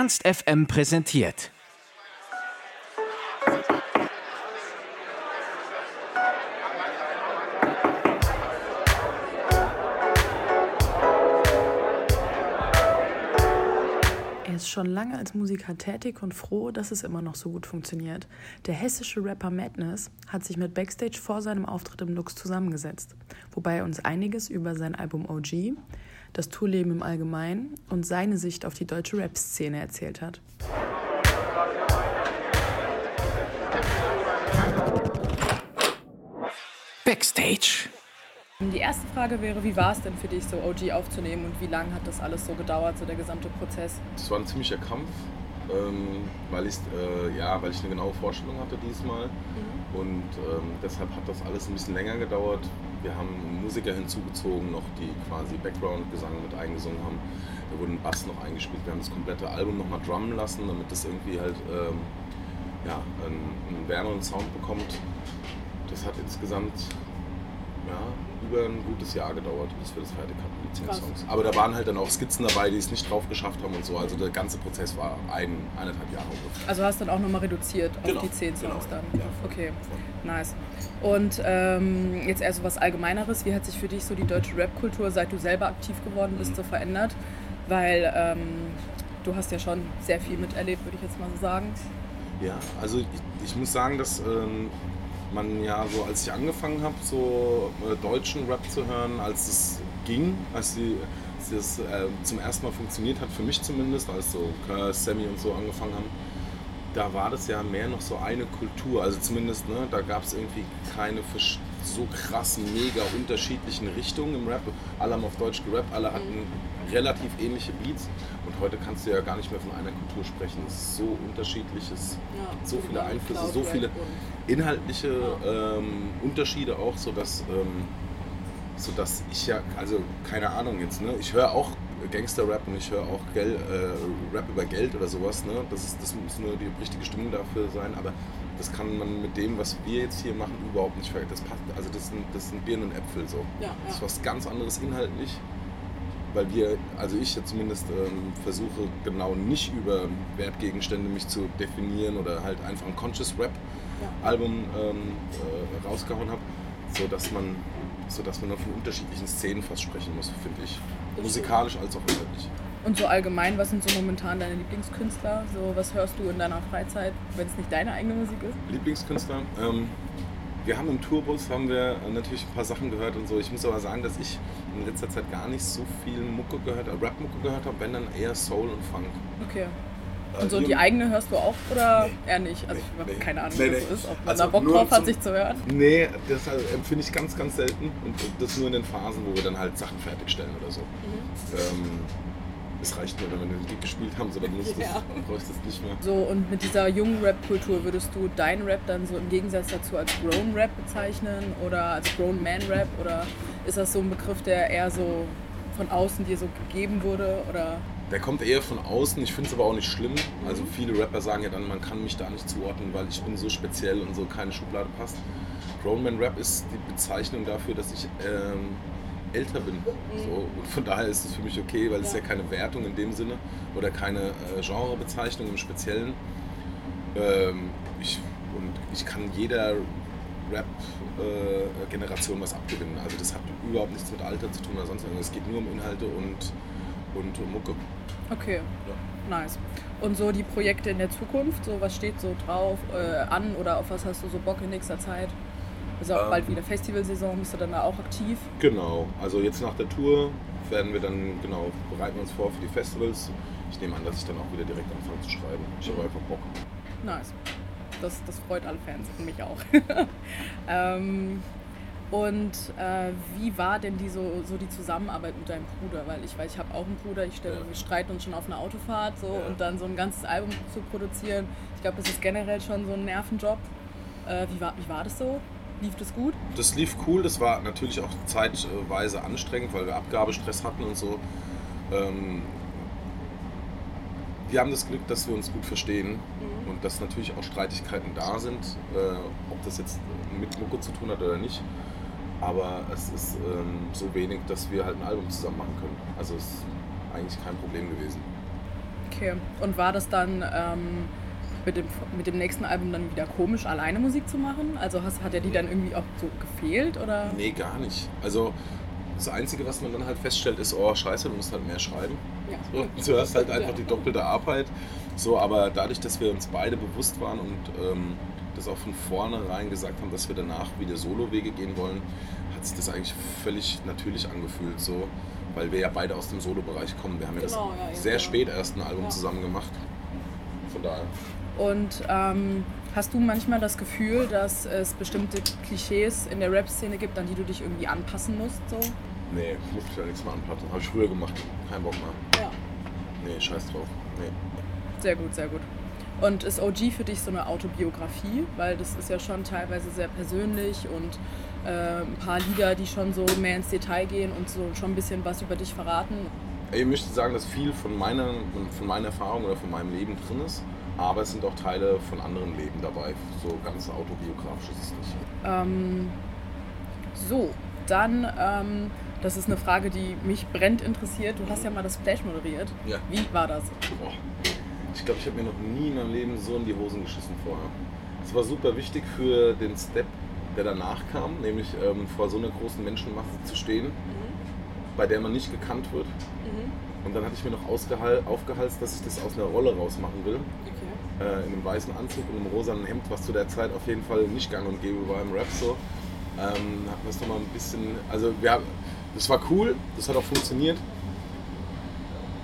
Ernst FM präsentiert. Er ist schon lange als Musiker tätig und froh, dass es immer noch so gut funktioniert. Der hessische Rapper Madness hat sich mit Backstage vor seinem Auftritt im Lux zusammengesetzt, wobei er uns einiges über sein Album OG, das Tourleben im Allgemeinen und seine Sicht auf die deutsche Rap-Szene erzählt hat. Backstage. Die erste Frage wäre, wie war es denn für dich, so OG aufzunehmen und wie lange hat das alles so gedauert, so der gesamte Prozess? Das war ein ziemlicher Kampf, ähm, weil, ich, äh, ja, weil ich eine genaue Vorstellung hatte diesmal. Mhm. Und ähm, deshalb hat das alles ein bisschen länger gedauert. Wir haben Musiker hinzugezogen, noch die quasi Background-Gesang mit eingesungen haben. Da wurde ein Bass noch eingespielt. Wir haben das komplette Album nochmal drummen lassen, damit das irgendwie halt ähm, ja, einen, einen wärmeren Sound bekommt. Das hat insgesamt ja, über ein gutes Jahr gedauert, bis wir das fertig hatten, die zehn Songs. Aber da waren halt dann auch Skizzen dabei, die es nicht drauf geschafft haben und so. Also der ganze Prozess war ein, eineinhalb Jahre ungefähr. Also hast du dann auch nochmal reduziert auf Genau, die zehn genau. Songs dann? Ja. Okay, nice. Und ähm, jetzt eher so was Allgemeineres. Wie hat sich für dich so die deutsche Rap-Kultur, seit du selber aktiv geworden bist, so verändert? Weil ähm, du hast ja schon sehr viel miterlebt, würde ich jetzt mal so sagen. Ja, also ich, ich muss sagen, dass ähm, man ja so, als ich angefangen habe, so äh, deutschen Rap zu hören, als es ging, als, die, als äh, zum ersten Mal funktioniert hat, für mich zumindest, als so Curse, Sammy und so angefangen haben, da war das ja mehr noch so eine Kultur. Also zumindest, ne, da gab es irgendwie keine versch- so krassen, mega unterschiedlichen Richtungen im Rap. Alle haben auf Deutsch gerappt, alle hatten relativ ähnliche Beats. Und heute kannst du ja gar nicht mehr von einer Kultur sprechen. Es ist so unterschiedliches, so viele Einflüsse, so viele inhaltliche ähm, Unterschiede auch, sodass, ähm, sodass ich ja, also keine Ahnung jetzt, ne? ich höre auch Gangster-Rap und ich höre auch Gel, äh, Rap über Geld oder sowas. Ne? Das, ist, das muss nur die richtige Stimmung dafür sein, aber das kann man mit dem, was wir jetzt hier machen, überhaupt nicht vergleichen. Das passt, also das sind, das sind Birnen und Äpfel so. Ja, Das ist was ganz anderes inhaltlich, weil wir, also ich jetzt zumindest ähm, versuche genau nicht über Wertgegenstände mich zu definieren oder halt einfach ein Conscious Rap Album ähm, äh, rausgehauen habe, so dass man, so dass man von unterschiedlichen Szenen fast sprechen muss, finde ich, musikalisch als auch inhaltlich. Und so allgemein, was sind so momentan deine Lieblingskünstler? So, was hörst du in deiner Freizeit, wenn es nicht deine eigene Musik ist? Lieblingskünstler. Ähm, wir haben im Tourbus haben wir natürlich ein paar Sachen gehört und so. Ich muss aber sagen, dass ich in letzter Zeit gar nicht so viel Mucke gehört, äh, Rap-Mucke gehört habe, wenn dann eher Soul und Funk. Okay. Äh, Und so die eigene hörst du auch oder Nee. eher nicht? Also Nee, ich habe nee. keine Ahnung, Nee, was das ist. Ob man Also da Bock drauf hat, sich zu hören. Nee, das äh, empfinde ich ganz, ganz selten und das nur in den Phasen, wo wir dann halt Sachen fertigstellen oder so. Mhm. Ähm, es reicht nur, wenn wir den Gig gespielt haben, so dann muss das, Ja. ich das nicht mehr. So, und mit dieser jungen Rap-Kultur würdest du deinen Rap dann so im Gegensatz dazu als Grown Rap bezeichnen oder als Grown Man Rap? Oder ist das so ein Begriff, der eher so von außen dir so gegeben wurde? Oder Der kommt eher von außen, ich finde es aber auch nicht schlimm. Also viele Rapper sagen ja dann, man kann mich da nicht zuordnen, weil ich bin so speziell und so keine Schublade passt. Grown Man Rap ist die Bezeichnung dafür, dass ich ähm, älter bin. So, und von daher ist es für mich okay, weil es ist ja keine Wertung in dem Sinne oder keine äh, Genrebezeichnung im Speziellen. Ähm, ich, und ich kann jeder Rap-Generation was abgewinnen. Also das hat überhaupt nichts mit Alter zu tun oder sonst irgendwas. Es geht nur um Inhalte und, und um Mucke. okay, nice. Und so die Projekte in der Zukunft, so was steht so drauf äh, an oder auf was hast du so Bock in nächster Zeit? Ist auch Ähm. bald wieder Festivalsaison, bist du dann da auch aktiv? Genau, also jetzt nach der Tour werden wir dann, genau, bereiten wir uns vor für die Festivals. Ich nehme an, dass ich dann auch wieder direkt anfange zu schreiben. Ich habe einfach Bock. Nice. Das, das freut alle Fans und mich auch. ähm, und äh, wie war denn die so, so die Zusammenarbeit mit deinem Bruder? Weil ich weiß, ich habe auch einen Bruder, ich stelle, Ja. wir streiten uns schon auf einer Autofahrt so Ja. und dann so ein ganzes Album zu produzieren. Ich glaube, das ist generell schon so ein Nervenjob. Äh, wie, war, wie war das so? Lief das gut? Das lief cool, das war natürlich auch zeitweise anstrengend, weil wir Abgabestress hatten und so. Ähm, wir haben das Glück, dass wir uns gut verstehen und dass natürlich auch Streitigkeiten da sind, äh, ob das jetzt mit Mucke zu tun hat oder nicht. Aber es ist ähm, so wenig, dass wir halt ein Album zusammen machen können. Also es ist eigentlich kein Problem gewesen. Okay. Und war das dann ähm, mit, dem, mit dem nächsten Album dann wieder komisch, alleine Musik zu machen? Also hast, hat er die dann irgendwie auch so gefehlt? Oder? Nee, gar nicht. Also das Einzige, was man dann halt feststellt, ist, oh scheiße, du musst halt mehr schreiben. Ja. So, du hast halt einfach die doppelte Arbeit. So, aber dadurch, dass wir uns beide bewusst waren und ähm, das auch von vornherein gesagt haben, dass wir danach wieder Solo-Wege gehen wollen, hat sich das eigentlich völlig natürlich angefühlt. So, weil wir ja beide aus dem Solo-Bereich kommen. Wir haben ja Genau, ja, das sehr ja. spät erst ein Album zusammen gemacht. Von daher. Und ähm, hast du manchmal das Gefühl, dass es bestimmte Klischees in der Rap-Szene gibt, an die du dich irgendwie anpassen musst? So? Nee, muss ich ja nichts mehr anpassen. Habe ich früher gemacht. Kein Bock mehr. Ja. Nee, scheiß drauf. Nee. Sehr gut, sehr gut. Und ist OG für dich so eine Autobiografie? Weil das ist ja schon teilweise sehr persönlich und äh, ein paar Lieder, die schon so mehr ins Detail gehen und so schon ein bisschen was über dich verraten. Ich möchte sagen, dass viel von meiner, von meiner Erfahrung oder von meinem Leben drin ist, aber es sind auch Teile von anderen Leben dabei. So ganz autobiografisch ist es nicht. Ähm, so, dann, ähm, das ist eine Frage, die mich brennend interessiert. Du hast ja mal das Splash moderiert. Ja. Wie war das? Boah. Ich glaube, ich habe mir noch nie in meinem Leben so in die Hosen geschissen vorher. Es war super wichtig für den Step, der danach kam, nämlich ähm, vor so einer großen Menschenmasse zu stehen, bei der man nicht gekannt wird. Und dann hatte ich mir noch aufgehalst, dass ich das aus einer Rolle rausmachen will. Okay. Äh, in einem weißen Anzug und einem rosanen Hemd, was zu der Zeit auf jeden Fall nicht gang und gäbe war im Rap so. Ähm, hat das nochmal ein bisschen, also wir haben, das war cool, das hat auch funktioniert,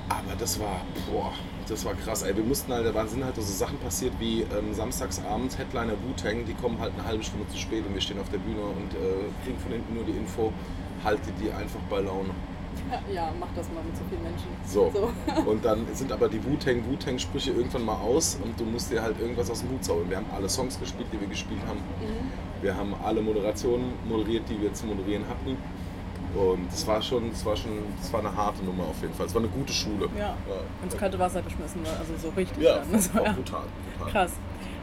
aber das war, boah, das war krass, ey. Wir mussten halt, da sind halt so Sachen passiert wie ähm, samstagsabends Headliner Wu-Tang, die kommen halt eine halbe Stunde zu spät und wir stehen auf der Bühne und äh, kriegen von hinten nur die Info, haltet die einfach bei Laune. Ja, mach das mal mit so vielen Menschen. So. Und dann sind aber die Wu-Tang, Wu-Tang-Sprüche irgendwann mal aus und du musst dir halt irgendwas aus dem Hut zaubern. Wir haben alle Songs gespielt, die wir gespielt haben. Wir haben alle Moderationen moderiert, die wir zu moderieren hatten. Und es war schon, es war schon, es war eine harte Nummer auf jeden Fall. Es war eine gute Schule. Ja. Ins ja. kalte Wasser geschmissen, ne? also so richtig. Ja, dann. So, auch ja. brutal, brutal. Krass.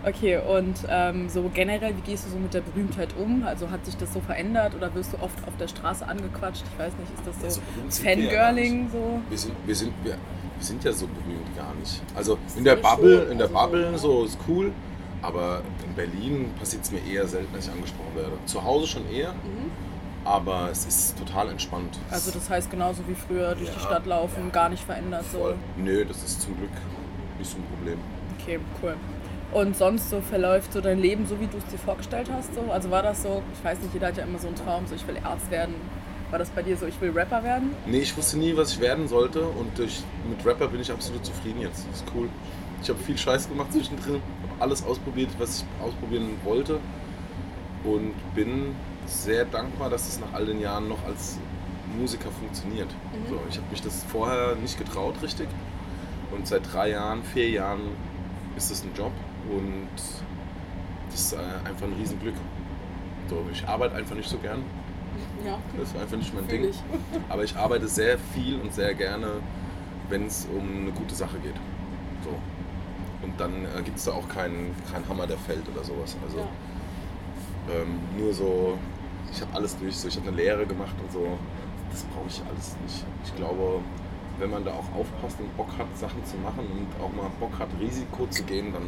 Okay, und ähm, so generell, wie gehst du so mit der Berühmtheit um? Also hat sich das so verändert oder wirst du oft auf der Straße angequatscht? Ich weiß nicht, ist das so so berühmt sind wir ja Fangirling so? Wir sind, wir, sind, wir, wir sind ja so berühmt gar nicht. Also in der Bubble, schon, in der also Bubble so ist cool, aber in Berlin passiert es mir eher selten, dass ich angesprochen werde. Zu Hause schon eher, aber es ist total entspannt. Also das heißt genauso wie früher durch die Ja, Stadt laufen, ja. gar nicht verändert so. Voll. Nö, das ist zum Glück nicht so ein Problem. Okay, cool. Und sonst so verläuft so dein Leben so, wie du es dir vorgestellt hast? So? Also war das so, ich weiß nicht, jeder hat ja immer so einen Traum, so ich will Arzt werden. War das bei dir so, ich will Rapper werden? Nee, ich wusste nie, was ich werden sollte und durch, mit Rapper bin ich absolut zufrieden jetzt. Das ist cool. Ich habe viel Scheiß gemacht zwischendrin, habe alles ausprobiert, was ich ausprobieren wollte und bin sehr dankbar, dass es nach all den Jahren noch als Musiker funktioniert. So, ich habe mich das vorher nicht getraut, richtig. Und seit drei Jahren, vier Jahren ist es ein Job und das ist äh, einfach ein Riesenglück. So, ich arbeite einfach nicht so gern. Ja, Das ist einfach nicht mein Ding. ich. Aber ich arbeite sehr viel und sehr gerne, wenn es um eine gute Sache geht. So. Und dann äh, gibt es da auch keinen kein Hammer, der fällt oder sowas. Also Ja. ähm, nur so, ich habe alles durch. So. Ich habe eine Lehre gemacht und so. Das brauche ich alles nicht. Ich glaube, wenn man da auch aufpasst und Bock hat, Sachen zu machen und auch mal Bock hat, Risiko zu gehen, dann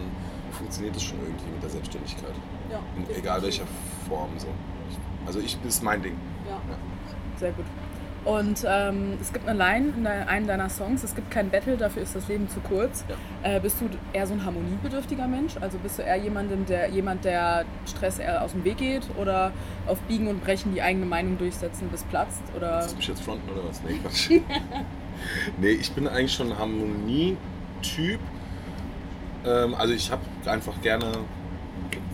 funktioniert es schon irgendwie mit der Selbstständigkeit. ja. In, egal welcher Form. So. Also ich das ist mein Ding. Ja. Ja. Sehr gut. Und ähm, es gibt eine Line in einem deiner Songs, es gibt kein Battle, dafür ist das Leben zu kurz. Ja. Äh, bist du eher so ein harmoniebedürftiger Mensch? Also bist du eher jemandem, der, jemand, der Stress eher aus dem Weg geht oder auf Biegen und Brechen die eigene Meinung durchsetzen, bis platzt? Oder Willst du mich jetzt fronten oder was? Nee, Quatsch. nee, ich bin eigentlich schon ein Harmonie-Typ. Ähm, also ich habe einfach gerne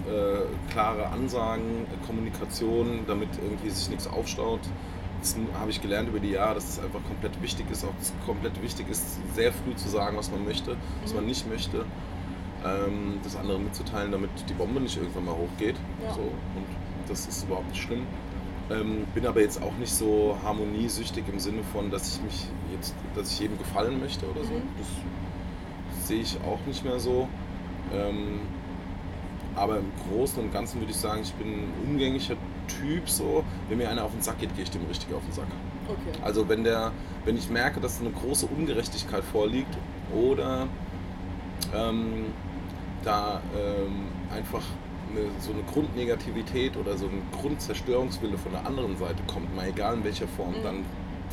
äh, klare Ansagen, Kommunikation, damit irgendwie sich nichts aufstaut. Das habe ich gelernt über die Jahre, dass es einfach komplett wichtig ist, auch dass komplett wichtig ist, sehr früh zu sagen, was man möchte, was man nicht möchte. Ähm, das andere mitzuteilen, damit die Bombe nicht irgendwann mal hochgeht. Ja. So. Und das ist überhaupt nicht schlimm. Ähm, bin aber jetzt auch nicht so harmoniesüchtig im Sinne von, dass ich mich jetzt, dass ich jedem gefallen möchte oder so. Mhm. Das sehe ich auch nicht mehr so. Ähm, aber im Großen und Ganzen würde ich sagen, ich bin ein umgänglicher Typ so. Wenn mir einer auf den Sack geht, gehe ich dem richtig auf den Sack. Okay. Also wenn der, wenn ich merke, dass eine große Ungerechtigkeit vorliegt oder ähm, da ähm, einfach eine, so eine Grundnegativität oder so ein Grundzerstörungswille von der anderen Seite kommt, mal egal in welcher Form, Mhm. dann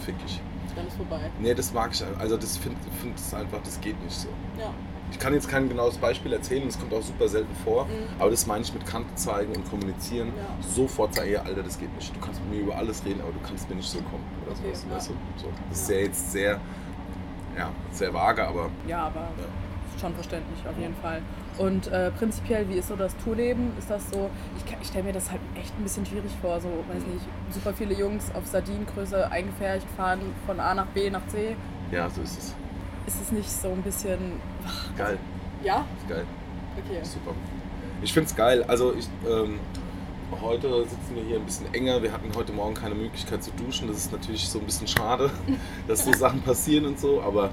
fick ich. Dann ist vorbei. Nee, das mag ich also das finde find es einfach, das geht nicht so. Ja. Ich kann jetzt kein genaues Beispiel erzählen, das kommt auch super selten vor, Mhm. aber das meine ich mit Kante zeigen und kommunizieren. Ja. Sofort sagen, ja, Alter, das geht nicht. Du kannst mit mir über alles reden, aber du kannst mir nicht so kommen oder Okay, sowas. ja. Weißt du? so. Das ist Ja. jetzt sehr, ja, sehr vage, aber Ja, aber schon verständlich auf jeden Fall. Und äh, prinzipiell, wie ist so das Tourleben? Ist das so, ich, ich stelle mir das halt echt ein bisschen schwierig vor, so, weiß nicht, super viele Jungs auf Sardinengröße eingefärbt fahren von A nach B nach C. ja, so ist es. Ist es nicht so ein bisschen, Geil, ja? ist geil, Okay. super. Ich finde es geil. Also ich, ähm, heute sitzen wir hier ein bisschen enger. Wir hatten heute Morgen keine Möglichkeit zu duschen. Das ist natürlich so ein bisschen schade, dass so Sachen passieren und so. Aber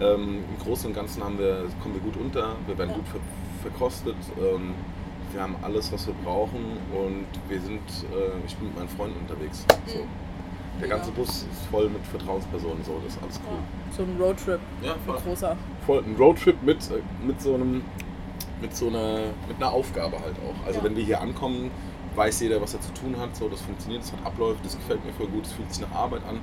ähm, im Großen und Ganzen haben wir, kommen wir gut unter. Wir werden Ja. gut ver verkostet. Ähm, wir haben alles, was wir brauchen und wir sind, äh, ich bin mit meinen Freunden unterwegs. So. Der Mhm. Ganze Bus ist voll mit Vertrauenspersonen, so, das ist alles cool. Ja. So ein Roadtrip, Ja, ein voll. großer. voll ein Roadtrip mit, äh, mit so einem mit so einer mit einer Aufgabe halt auch. Also wenn wir hier ankommen, weiß jeder, was er zu tun hat. So, das funktioniert, das hat Abläufe, das gefällt mir voll gut, es fühlt sich nach Arbeit an.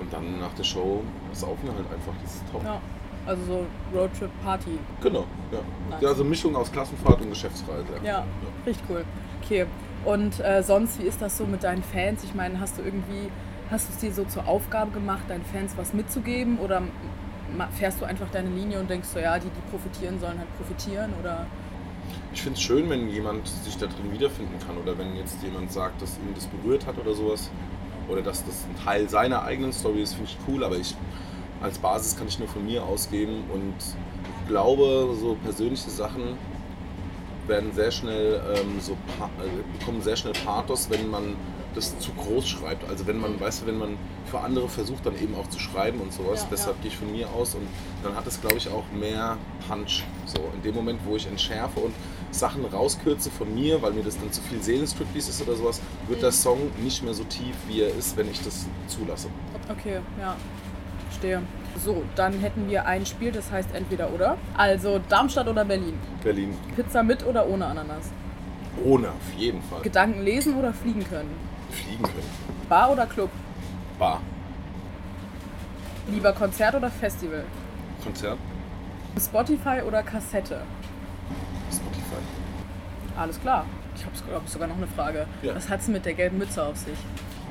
Und dann nach der Show saufen wir halt einfach. Das ist top. Ja. Also so Roadtrip-Party. Genau. Ja. Ja, also Mischung aus Klassenfahrt und Geschäftsreise. Ja, richtig cool. Okay. Und äh, sonst, wie ist das so mit deinen Fans? Ich meine, hast du irgendwie, hast du es dir so zur Aufgabe gemacht, deinen Fans was mitzugeben? Oder fährst du einfach deine Linie und denkst so, ja, die, die profitieren, sollen halt profitieren? Oder Ich finde es schön, wenn jemand sich da drin wiederfinden kann oder wenn jetzt jemand sagt, dass ihn das berührt hat oder sowas. Oder dass das ein Teil seiner eigenen Story ist, finde ich cool. Aber ich als Basis kann ich nur von mir ausgeben und ich glaube, so persönliche Sachen werden sehr schnell ähm, so äh, bekommen sehr schnell Pathos, wenn man das zu groß schreibt. Also wenn man, weißt du, wenn man für andere versucht, dann eben auch zu schreiben und sowas. Ja, Deshalb ja. gehe ich von mir aus und dann hat es, glaube ich, auch mehr Punch. So in dem Moment, wo ich entschärfe und Sachen rauskürze von mir, weil mir das dann zu viel Seelenstriptease ist oder sowas, wird Mhm. der Song nicht mehr so tief, wie er ist, wenn ich das zulasse. Okay, ja. Verstehe. So, dann hätten wir ein Spiel, das heißt entweder oder. Also Darmstadt oder Berlin. Berlin Pizza mit oder ohne Ananas. ohne auf jeden Fall Gedanken lesen oder fliegen können. Fliegen können. Bar oder Club. Bar, Lieber Konzert oder Festival. Konzert, Spotify oder Kassette. Spotify. Alles klar. Ich habe glaube ich sogar noch eine Frage. Ja. Was hat's mit der gelben Mütze auf sich?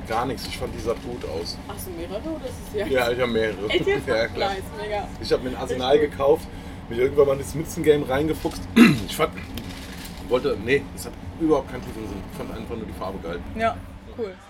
Gar nichts, ich fand die sah gut aus. Hast du mehrere oder ist es ja? Ja, ich habe mehrere. Echt jetzt? Ja, klar. Nice, mega. Ich habe mir ein Arsenal gekauft, mich irgendwann mal ins Mützengame reingefuchst. Ich fand, wollte, nee, das hat überhaupt keinen tiefen Sinn. Ich fand einfach nur die Farbe geil. Ja, cool.